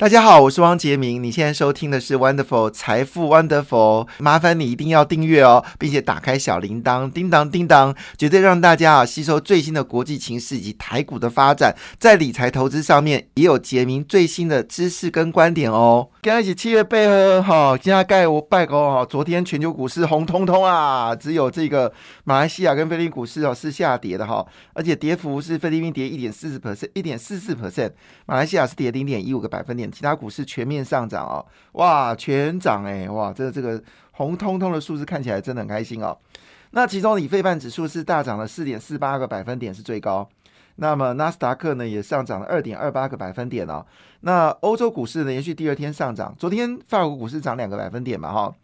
大家好，我是汪杰明。你现在收听的是 Wonderful 财富 Wonderful，麻烦你一定要订阅哦，并且打开小铃铛，叮当叮当，绝对让大家啊吸收最新的国际情势以及台股的发展，在理财投资上面也有杰明最新的知识跟观点哦。跟一起七月背后哈，今天盖我拜高哈，昨天全球股市红彤彤啊，只有这个马来西亚跟菲律宾股市哦是下跌的哈，而且跌幅是菲律宾跌一点四十 percent，一点四四 percent，马来西亚是跌零点一五个百分点。其他股市全面上涨哦，哇，全涨哎，哇，这这个红彤彤的数字看起来真的很开心哦。那其中以费半指数是大涨了四点四八个百分点，是最高。那么纳斯达克呢也上涨了二点二八个百分点哦。那欧洲股市呢连续第二天上涨，昨天法国股市涨两个百分点嘛哈。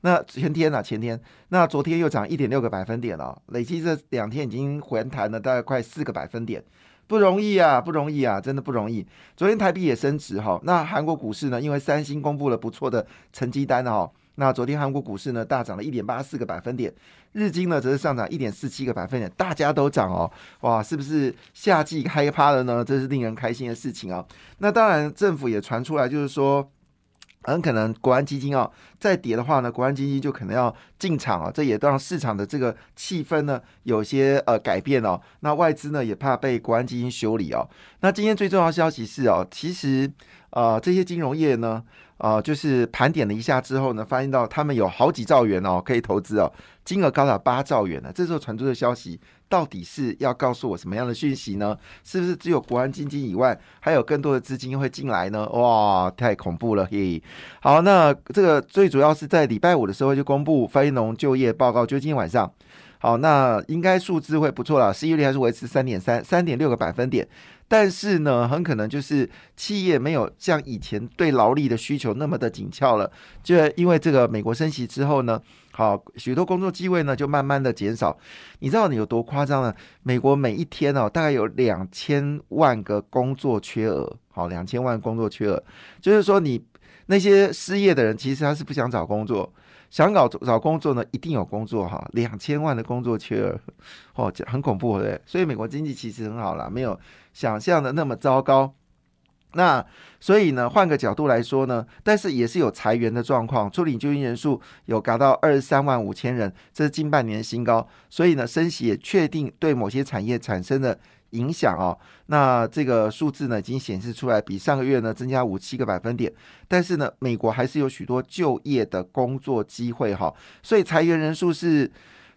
那前天呢前天，那昨天又涨一点六个百分点哦，累计这两天已经回弹了大概快四个百分点。不容易啊，不容易啊，真的不容易。昨天台币也升值哈。那韩国股市呢？因为三星公布了不错的成绩单哈。那昨天韩国股市呢大涨了一点八四个百分点，日经呢则是上涨一点四七个百分点，大家都涨哦。哇，是不是夏季开趴了呢？这是令人开心的事情啊。那当然，政府也传出来，就是说。很可能国安基金哦再跌的话呢，国安基金就可能要进场啊，这也让市场的这个气氛呢有些呃改变哦。那外资呢也怕被国安基金修理哦。那今天最重要消息是哦，其实啊这些金融业呢呃就是盘点了一下之后呢，发现到他们有好几兆元哦可以投资哦，金额高达八兆元呢。这时候传出的消息。到底是要告诉我什么样的讯息呢？是不是只有国安基金以外，还有更多的资金会进来呢？哇，太恐怖了！嘿，好，那这个最主要是在礼拜五的时候就公布非农就业报告，就今天晚上。好，那应该数字会不错了，失业率还是维持三点三、三点六个百分点。但是呢，很可能就是企业没有像以前对劳力的需求那么的紧俏了，就因为这个美国升息之后呢，好许多工作机会呢就慢慢的减少。你知道你有多夸张呢？美国每一天哦，大概有两千万个工作缺额，好，两千万工作缺额，就是说你那些失业的人，其实他是不想找工作。想搞找工作呢，一定有工作哈，两千万的工作缺额，哦，很恐怖对。所以美国经济其实很好啦，没有想象的那么糟糕。那所以呢，换个角度来说呢，但是也是有裁员的状况，处理就业人数有达到二十三万五千人，这是近半年新高。所以呢，升息也确定对某些产业产生的。影响哦，那这个数字呢已经显示出来，比上个月呢增加五七个百分点。但是呢，美国还是有许多就业的工作机会哈，所以裁员人数是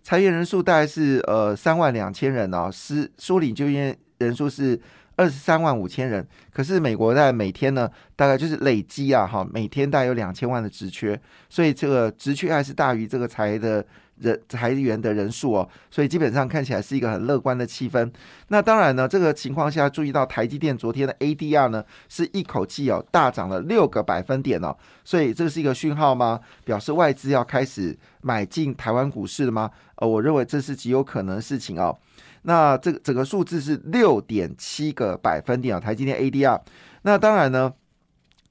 裁员人数大概是呃三万两千人哦，是梳理就业人数是二十三万五千人。可是美国在每天呢大概就是累积啊哈，每天大概有两千万的职缺，所以这个职缺还是大于这个裁的。人裁员的人数哦，所以基本上看起来是一个很乐观的气氛。那当然呢，这个情况下注意到台积电昨天的 ADR 呢是一口气哦大涨了六个百分点哦，所以这是一个讯号吗？表示外资要开始买进台湾股市了吗？呃，我认为这是极有可能的事情哦。那这个整个数字是六点七个百分点啊，台积电 ADR。那当然呢，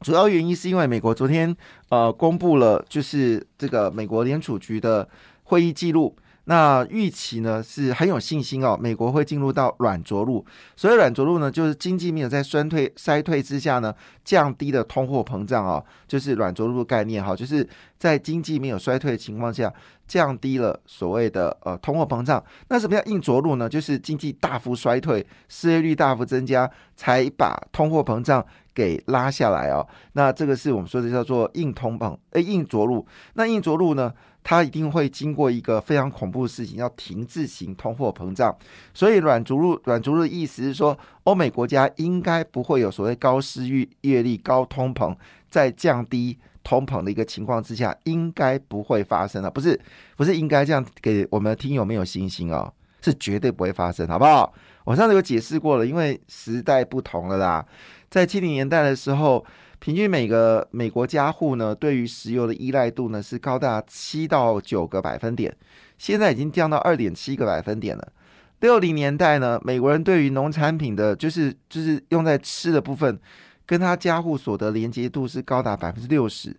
主要原因是因为美国昨天呃公布了就是这个美国联储局的。会议记录，那预期呢是很有信心哦，美国会进入到软着陆。所以软着陆呢，就是经济没有在衰退衰退之下呢，降低的通货膨胀哦，就是软着陆的概念哈，就是在经济没有衰退的情况下，降低了所谓的呃通货膨胀。那什么叫硬着陆呢？就是经济大幅衰退，失业率大幅增加，才把通货膨胀给拉下来哦。那这个是我们说的叫做硬通膨，诶，硬着陆。那硬着陆呢？它一定会经过一个非常恐怖的事情，要停滞型通货膨胀。所以软着陆，软着陆的意思是说，欧美国家应该不会有所谓高失业率、高通膨，在降低通膨的一个情况之下，应该不会发生了。不是，不是应该这样给我们听友没有信心哦，是绝对不会发生，好不好？我上次有解释过了，因为时代不同了啦，在七零年代的时候。平均每个美国家户呢，对于石油的依赖度呢是高达七到九个百分点，现在已经降到二点七个百分点了。六零年代呢，美国人对于农产品的，就是就是用在吃的部分，跟他家户所得连接度是高达百分之六十，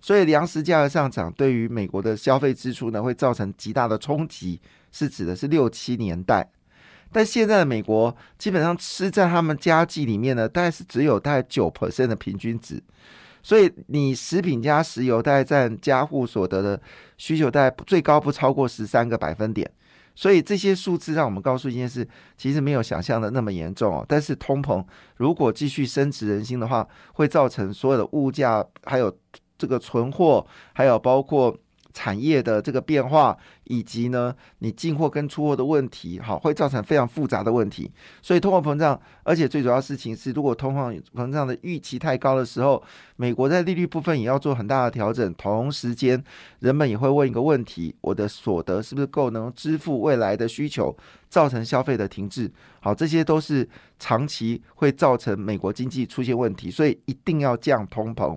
所以粮食价格上涨对于美国的消费支出呢，会造成极大的冲击，是指的是六七年代。但现在的美国基本上吃在他们家计里面呢，大概是只有大概九 percent 的平均值。所以你食品加石油大概占家户所得的需求，大概最高不超过十三个百分点。所以这些数字让我们告诉一件事，其实没有想象的那么严重哦。但是通膨如果继续升值人心的话，会造成所有的物价，还有这个存货，还有包括。产业的这个变化，以及呢，你进货跟出货的问题，好，会造成非常复杂的问题。所以通货膨胀，而且最主要事情是，如果通货膨胀的预期太高的时候，美国在利率部分也要做很大的调整。同时间，人们也会问一个问题：我的所得是不是够能支付未来的需求？造成消费的停滞，好，这些都是长期会造成美国经济出现问题，所以一定要降通膨。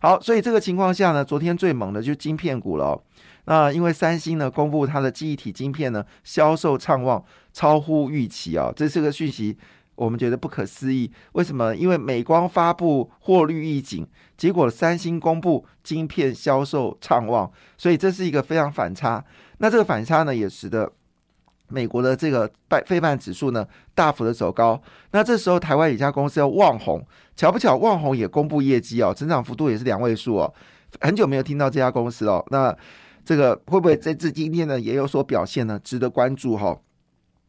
好，所以这个情况下呢，昨天最猛的就是晶片股了。那因为三星呢公布它的记忆体晶片呢销售畅旺，超乎预期啊，这是个讯息，我们觉得不可思议。为什么？因为美光发布获利预警，结果三星公布晶片销售畅旺，所以这是一个非常反差。那这个反差呢，也使得。美国的这个半费半指数呢，大幅的走高。那这时候台湾一家公司叫旺宏，巧不巧，旺宏也公布业绩哦，增长幅度也是两位数哦。很久没有听到这家公司哦，那这个会不会在这今天呢也有所表现呢？值得关注哈。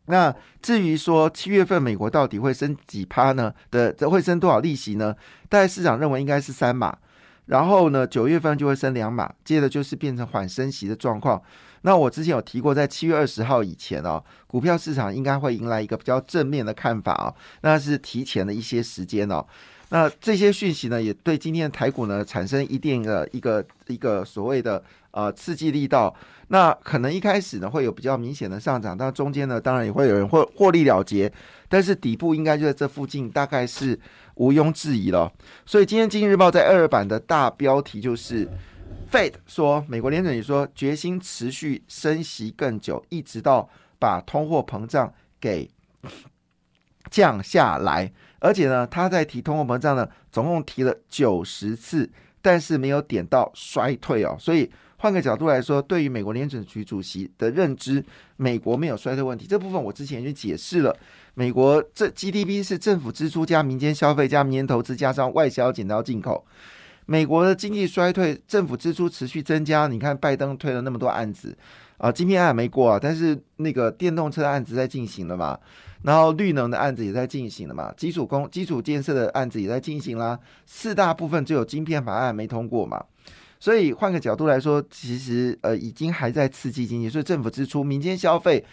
那至于说七月份美国到底会升几趴呢？的会升多少利息呢？大概市场认为应该是三码，然后呢九月份就会升两码，接着就是变成缓升息的状况。那我之前有提过，在七月二十号以前哦，股票市场应该会迎来一个比较正面的看法啊，那是提前的一些时间哦。那这些讯息呢，也对今天的台股呢产生一定的一个一个所谓的呃刺激力道。那可能一开始呢会有比较明显的上涨，但中间呢当然也会有人获获利了结，但是底部应该就在这附近，大概是毋庸置疑了。所以今天《经济日报》在二二版的大标题就是。Fate 说，美国联准局说决心持续升息更久，一直到把通货膨胀给 降下来。而且呢，他在提通货膨胀呢，总共提了九十次，但是没有点到衰退哦。所以换个角度来说，对于美国联准局主席的认知，美国没有衰退问题。这部分我之前已经解释了。美国这 GDP 是政府支出加民间消费加民间投资加上外销减到进口。美国的经济衰退，政府支出持续增加。你看，拜登推了那么多案子啊，今天还没过啊，但是那个电动车案子在进行了嘛，然后绿能的案子也在进行了嘛，基础工、基础建设的案子也在进行啦。四大部分只有晶片法案没通过嘛，所以换个角度来说，其实呃已经还在刺激经济，所以政府支出、民间消费。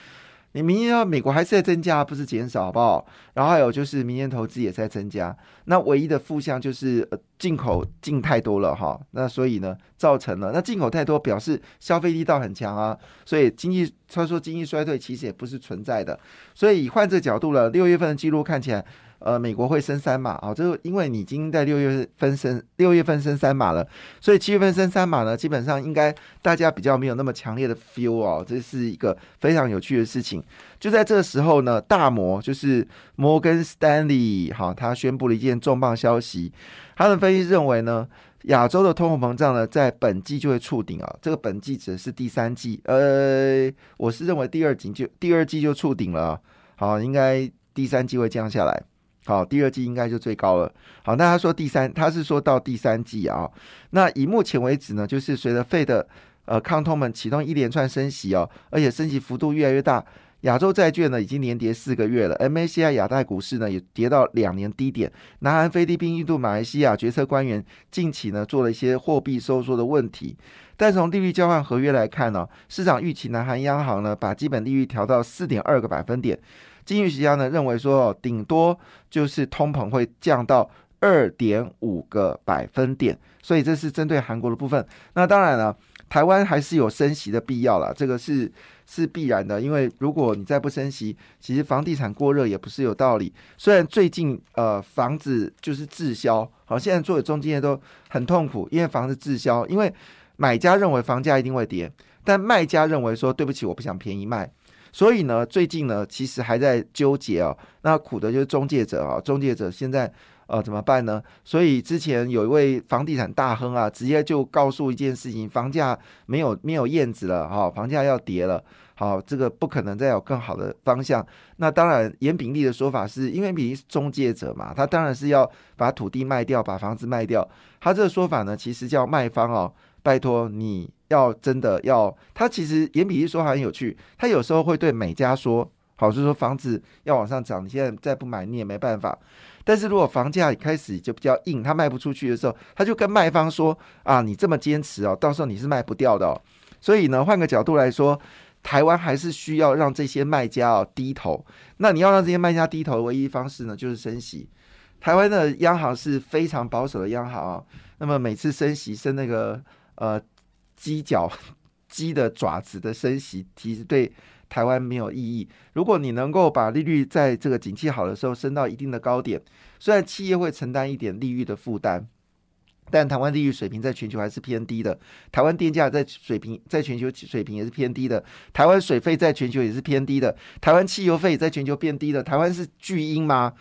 你明年要美国还是在增加，不是减少，好不好？然后还有就是明年投资也在增加，那唯一的负向就是呃进口进太多了哈，那所以呢造成了那进口太多表示消费力道很强啊，所以经济他说经济衰退其实也不是存在的，所以换这角度了，六月份的记录看起来。呃，美国会升三码啊，这个因为你已经在六月份升六月份升三码了，所以七月份升三码呢，基本上应该大家比较没有那么强烈的 feel 哦，这是一个非常有趣的事情。就在这个时候呢，大摩就是摩根斯丹利，好，他宣布了一件重磅消息，他的分析认为呢，亚洲的通货膨胀呢，在本季就会触顶啊，这个本季指的是第三季，呃，我是认为第二季就第二季就触顶了，好，应该第三季会降下来。好，第二季应该就最高了。好，那他说第三，他是说到第三季啊。那以目前为止呢，就是随着费的呃抗通们启动一连串升息哦，而且升息幅度越来越大。亚洲债券呢已经连跌四个月了，MACI 亚太股市呢也跌到两年低点。南韩、菲律宾、印度、马来西亚决策官员近期呢做了一些货币收缩的问题，但从利率交换合约来看呢，市场预期南韩央行呢把基本利率调到四点二个百分点。经济学家呢认为说，顶多就是通膨会降到二点五个百分点，所以这是针对韩国的部分。那当然了，台湾还是有升息的必要了，这个是是必然的。因为如果你再不升息，其实房地产过热也不是有道理。虽然最近呃房子就是滞销，好，现在做的中间都很痛苦，因为房子滞销，因为买家认为房价一定会跌，但卖家认为说对不起，我不想便宜卖。所以呢，最近呢，其实还在纠结哦。那苦的就是中介者啊，中介者现在呃，怎么办呢？所以之前有一位房地产大亨啊，直接就告诉一件事情：房价没有没有燕子了，哈，房价要跌了。好，这个不可能再有更好的方向。那当然，严炳利的说法是因为炳利是中介者嘛，他当然是要把土地卖掉，把房子卖掉。他这个说法呢，其实叫卖方哦，拜托你要真的要。他其实严炳利说很有趣，他有时候会对买家说，好，就是说房子要往上涨，你现在再不买你也没办法。但是如果房价一开始就比较硬，他卖不出去的时候，他就跟卖方说啊，你这么坚持哦，到时候你是卖不掉的。哦。所以呢，换个角度来说。台湾还是需要让这些卖家哦低头。那你要让这些卖家低头的唯一方式呢，就是升息。台湾的央行是非常保守的央行啊。那么每次升息升那个呃鸡脚 鸡的爪子的升息，其实对台湾没有意义。如果你能够把利率在这个景气好的时候升到一定的高点，虽然企业会承担一点利率的负担。但台湾利率水平在全球还是偏低的，台湾电价在水平在全球水平也是偏低的，台湾水费在全球也是偏低的，台湾汽油费在全球变低的，台湾是巨婴吗？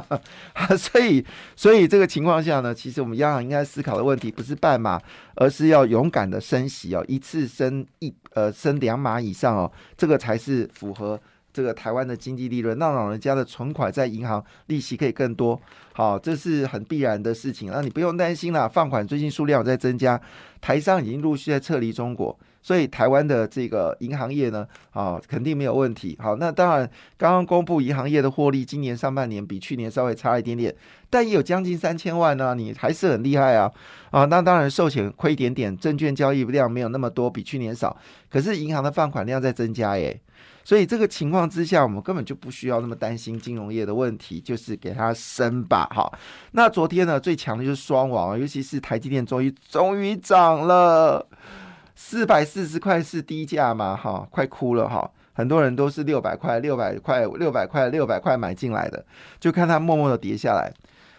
所以，所以这个情况下呢，其实我们央行应该思考的问题不是半码，而是要勇敢的升息哦，一次升一呃升两码以上哦，这个才是符合。这个台湾的经济利润，让老人家的存款在银行利息可以更多，好，这是很必然的事情，那你不用担心啦。放款最近数量在增加，台商已经陆续在撤离中国。所以台湾的这个银行业呢，啊，肯定没有问题。好，那当然，刚刚公布银行业的获利，今年上半年比去年稍微差一点点，但也有将近三千万呢，你还是很厉害啊！啊，那当然寿险亏一点点，证券交易量没有那么多，比去年少，可是银行的放款量在增加耶。所以这个情况之下，我们根本就不需要那么担心金融业的问题，就是给它升吧。哈，那昨天呢，最强的就是双王，尤其是台积电，终于终于涨了。四百四十块是低价吗？哈，快哭了哈！很多人都是六百块、六百块、六百块、六百块买进来的，就看它默默的跌下来。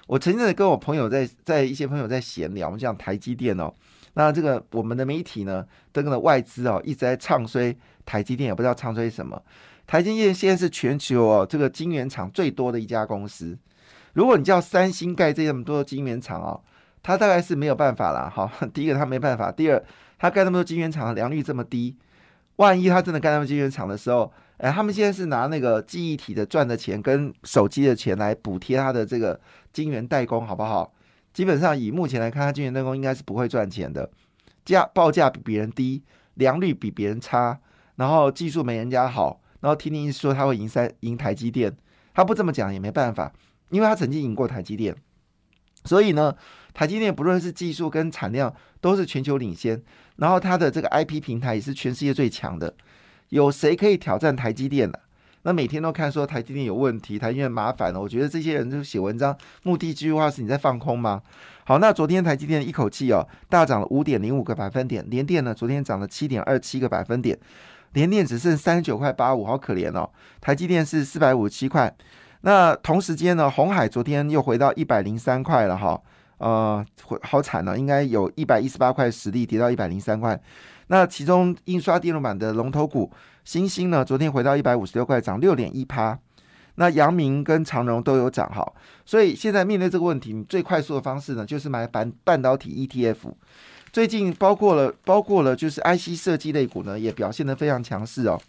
我曾经跟我朋友在在一些朋友在闲聊，我们讲台积电哦，那这个我们的媒体呢，这个外资哦一直在唱衰台积电，也不知道唱衰什么。台积电现在是全球哦这个晶圆厂最多的一家公司。如果你叫三星盖这么多晶圆厂哦，它大概是没有办法了。好，第一个它没办法，第二。他盖那么多晶圆厂的，良率这么低，万一他真的盖那么多晶圆厂的时候，哎，他们现在是拿那个记忆体的赚的钱跟手机的钱来补贴他的这个晶圆代工，好不好？基本上以目前来看，他晶圆代工应该是不会赚钱的，价报价比别人低，良率比别人差，然后技术没人家好，然后听听说他会赢三赢台积电，他不这么讲也没办法，因为他曾经赢过台积电，所以呢。台积电不论是技术跟产量都是全球领先，然后它的这个 IP 平台也是全世界最强的。有谁可以挑战台积电呢？那每天都看说台积电有问题，台积电麻烦了。我觉得这些人就写文章，目的这句话是你在放空吗？好，那昨天台积电一口气哦大涨了五点零五个百分点，联电呢昨天涨了七点二七个百分点，联电只剩三十九块八五，好可怜哦。台积电是四百五十七块，那同时间呢，红海昨天又回到一百零三块了哈。呃，好惨呢，应该有一百一十八块实力跌到一百零三块。那其中印刷电路板的龙头股星星呢，昨天回到一百五十六块，涨六点一趴。那阳明跟长荣都有涨哈。所以现在面对这个问题，最快速的方式呢，就是买半半导体 ETF。最近包括了包括了就是 IC 设计类股呢，也表现得非常强势哦。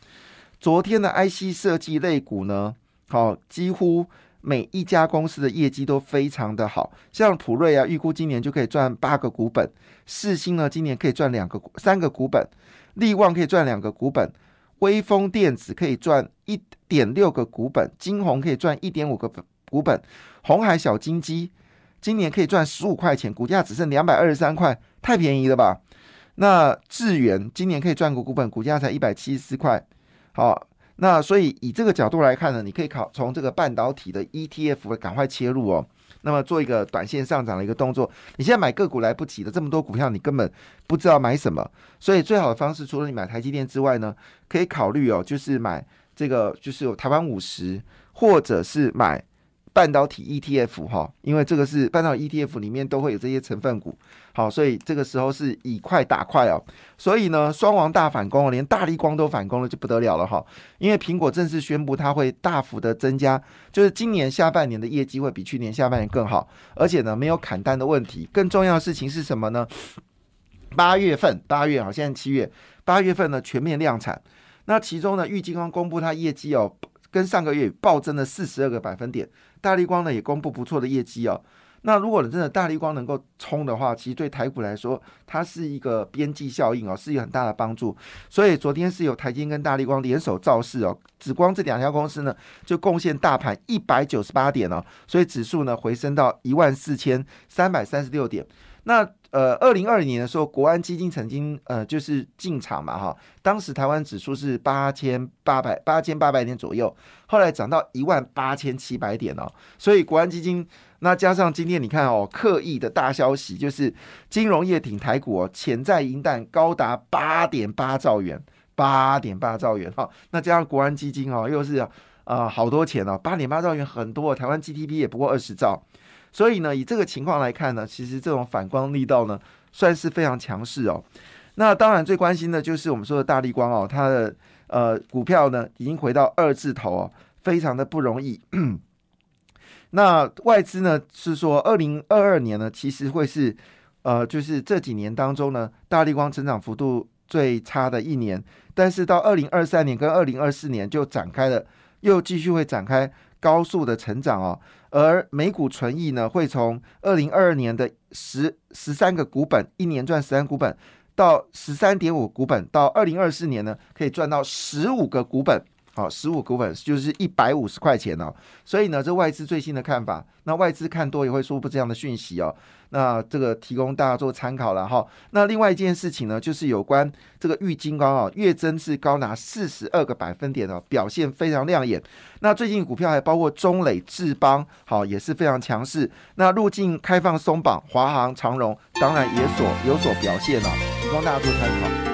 昨天的 IC 设计类股呢，好几乎。每一家公司的业绩都非常的好，像普瑞啊，预估今年就可以赚八个股本；世星呢，今年可以赚两个三个股本；力旺可以赚两个股本；微风电子可以赚一点六个股本；金鸿可以赚一点五个股本；红海小金鸡今年可以赚十五块钱，股价只剩两百二十三块，太便宜了吧？那智远今年可以赚个股本，股价才一百七十四块，好。那所以以这个角度来看呢，你可以考从这个半导体的 ETF 赶快切入哦。那么做一个短线上涨的一个动作，你现在买个股来不及的，这么多股票你根本不知道买什么。所以最好的方式，除了你买台积电之外呢，可以考虑哦，就是买这个就是有台湾五十，或者是买半导体 ETF 哈，因为这个是半导体 ETF 里面都会有这些成分股，好，所以这个时候是以快打快哦，所以呢，双王大反攻，连大力光都反攻了，就不得了了哈，因为苹果正式宣布它会大幅的增加，就是今年下半年的业绩会比去年下半年更好，而且呢没有砍单的问题，更重要的事情是什么呢？八月份，八月好，现在七月，八月份呢全面量产。那其中呢，玉金光公布它业绩哦，跟上个月暴增了四十二个百分点。大力光呢也公布不错的业绩哦。那如果你真的大力光能够冲的话，其实对台股来说，它是一个边际效应哦，是有很大的帮助。所以昨天是有台金跟大力光联手造势哦，紫光这两家公司呢就贡献大盘一百九十八点哦，所以指数呢回升到一万四千三百三十六点。那呃，二零二零年的时候，国安基金曾经呃就是进场嘛哈，当时台湾指数是八千八百八千八百点左右，后来涨到一万八千七百点哦，所以国安基金那加上今天你看哦，刻意的大消息就是金融业挺台股哦，潜在银弹高达八点八兆元，八点八兆元哈，那加上国安基金哦，又是啊好多钱哦，八点八兆元很多，台湾 GDP 也不过二十兆。所以呢，以这个情况来看呢，其实这种反光力道呢，算是非常强势哦。那当然最关心的就是我们说的大力光哦，它的呃股票呢已经回到二字头哦，非常的不容易。那外资呢是说，二零二二年呢其实会是呃就是这几年当中呢，大力光成长幅度最差的一年，但是到二零二三年跟二零二四年就展开了，又继续会展开高速的成长哦。而美股存益呢，会从二零二二年的十十三个股本，一年赚十三股本，到十三点五股本，到二零二四年呢，可以赚到十五个股本。好，十五股本就是一百五十块钱哦。所以呢，这外资最新的看法，那外资看多也会说不这样的讯息哦。那这个提供大家做参考了哈。那另外一件事情呢，就是有关这个玉金光啊，月增是高达四十二个百分点哦，表现非常亮眼。那最近股票还包括中磊、智邦，好也是非常强势。那入境开放松绑，华航、长荣当然也所有所表现了，提供大家做参考。